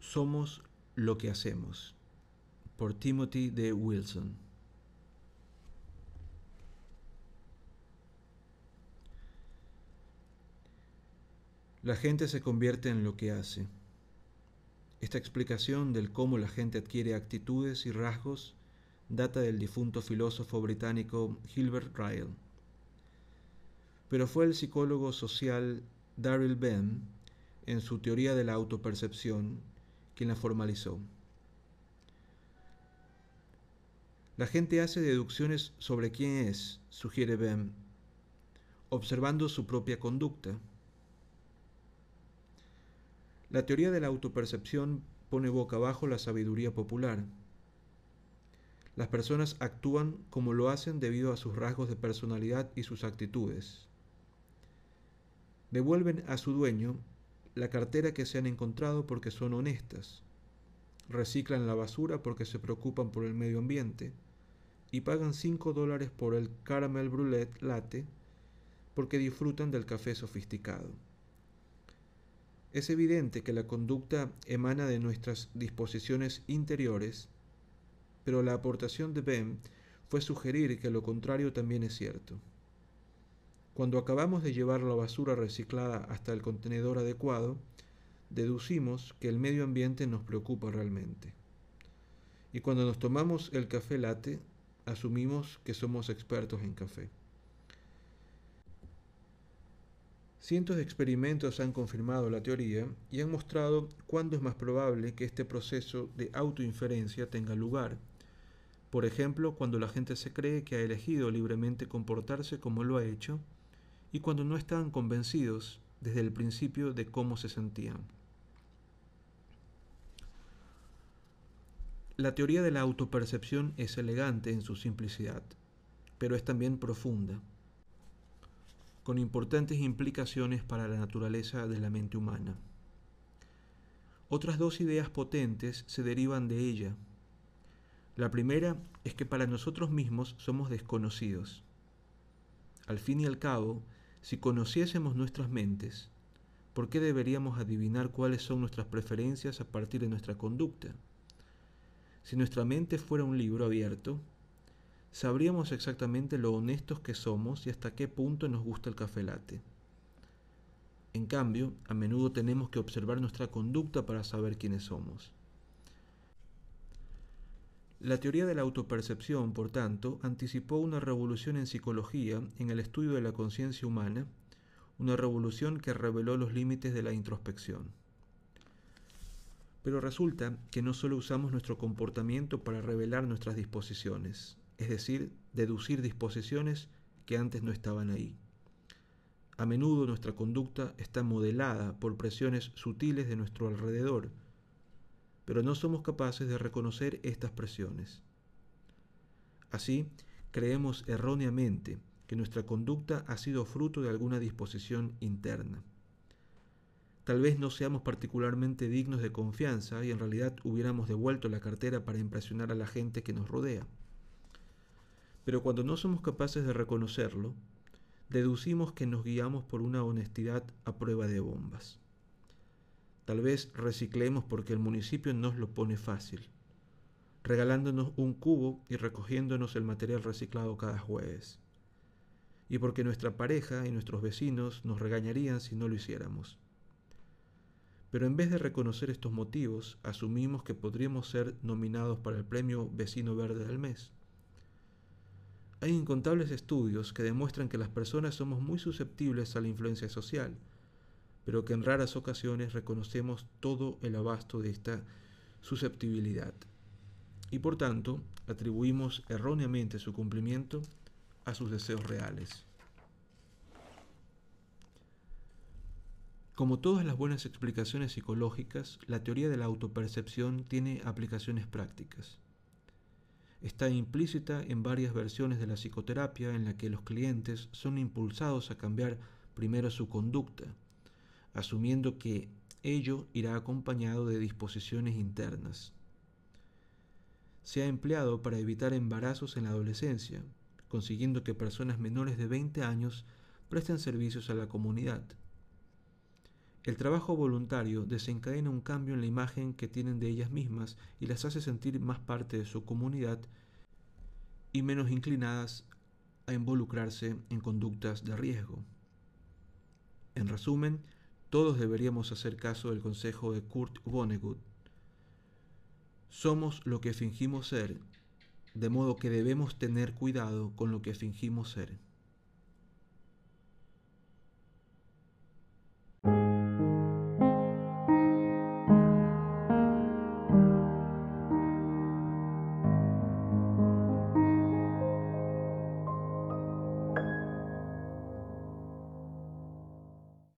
Somos lo que hacemos. Por Timothy D. Wilson. La gente se convierte en lo que hace. Esta explicación del cómo la gente adquiere actitudes y rasgos data del difunto filósofo británico Gilbert Ryle. Pero fue el psicólogo social Daryl Bem, en su teoría de la autopercepción, quien la formalizó. La gente hace deducciones sobre quién es, sugiere Bem, observando su propia conducta. La teoría de la autopercepción pone boca abajo la sabiduría popular. Las personas actúan como lo hacen debido a sus rasgos de personalidad y sus actitudes. Devuelven a su dueño la cartera que se han encontrado porque son honestas, reciclan la basura porque se preocupan por el medio ambiente y pagan 5 dólares por el caramel brûlée latte porque disfrutan del café sofisticado. Es evidente que la conducta emana de nuestras disposiciones interiores, pero la aportación de Ben fue sugerir que lo contrario también es cierto. Cuando acabamos de llevar la basura reciclada hasta el contenedor adecuado, deducimos que el medio ambiente nos preocupa realmente. Y cuando nos tomamos el café latte, asumimos que somos expertos en café. Cientos de experimentos han confirmado la teoría y han mostrado cuándo es más probable que este proceso de autoinferencia tenga lugar. Por ejemplo, cuando la gente se cree que ha elegido libremente comportarse como lo ha hecho y cuando no están convencidos desde el principio de cómo se sentían. La teoría de la autopercepción es elegante en su simplicidad, pero es también profunda, con importantes implicaciones para la naturaleza de la mente humana. Otras dos ideas potentes se derivan de ella. La primera es que para nosotros mismos somos desconocidos. Al fin y al cabo, si conociésemos nuestras mentes, ¿por qué deberíamos adivinar cuáles son nuestras preferencias a partir de nuestra conducta? Si nuestra mente fuera un libro abierto, sabríamos exactamente lo honestos que somos y hasta qué punto nos gusta el café latte. En cambio, a menudo tenemos que observar nuestra conducta para saber quiénes somos. La teoría de la autopercepción, por tanto, anticipó una revolución en psicología en el estudio de la conciencia humana, una revolución que reveló los límites de la introspección. Pero resulta que no solo usamos nuestro comportamiento para revelar nuestras disposiciones, es decir, deducir disposiciones que antes no estaban ahí. A menudo nuestra conducta está modelada por presiones sutiles de nuestro alrededor, pero no somos capaces de reconocer estas presiones. Así, creemos erróneamente que nuestra conducta ha sido fruto de alguna disposición interna. Tal vez no seamos particularmente dignos de confianza y en realidad hubiéramos devuelto la cartera para impresionar a la gente que nos rodea. Pero cuando no somos capaces de reconocerlo, deducimos que nos guiamos por una honestidad a prueba de bombas. Tal vez reciclemos porque el municipio nos lo pone fácil, regalándonos un cubo y recogiéndonos el material reciclado cada jueves. Y porque nuestra pareja y nuestros vecinos nos regañarían si no lo hiciéramos. Pero en vez de reconocer estos motivos, asumimos que podríamos ser nominados para el premio Vecino Verde del Mes. Hay incontables estudios que demuestran que las personas somos muy susceptibles a la influencia social, pero que en raras ocasiones reconocemos todo el abasto de esta susceptibilidad y por tanto atribuimos erróneamente su cumplimiento a sus deseos reales. Como todas las buenas explicaciones psicológicas, la teoría de la autopercepción tiene aplicaciones prácticas. Está implícita en varias versiones de la psicoterapia en la que los clientes son impulsados a cambiar primero su conducta, asumiendo que ello irá acompañado de disposiciones internas, se ha empleado para evitar embarazos en la adolescencia, consiguiendo que personas menores de 20 años presten servicios a la comunidad. El trabajo voluntario desencadena un cambio en la imagen que tienen de ellas mismas y las hace sentir más parte de su comunidad y menos inclinadas a involucrarse en conductas de riesgo. En resumen, todos deberíamos hacer caso del consejo de Kurt Vonnegut. Somos lo que fingimos ser, de modo que debemos tener cuidado con lo que fingimos ser.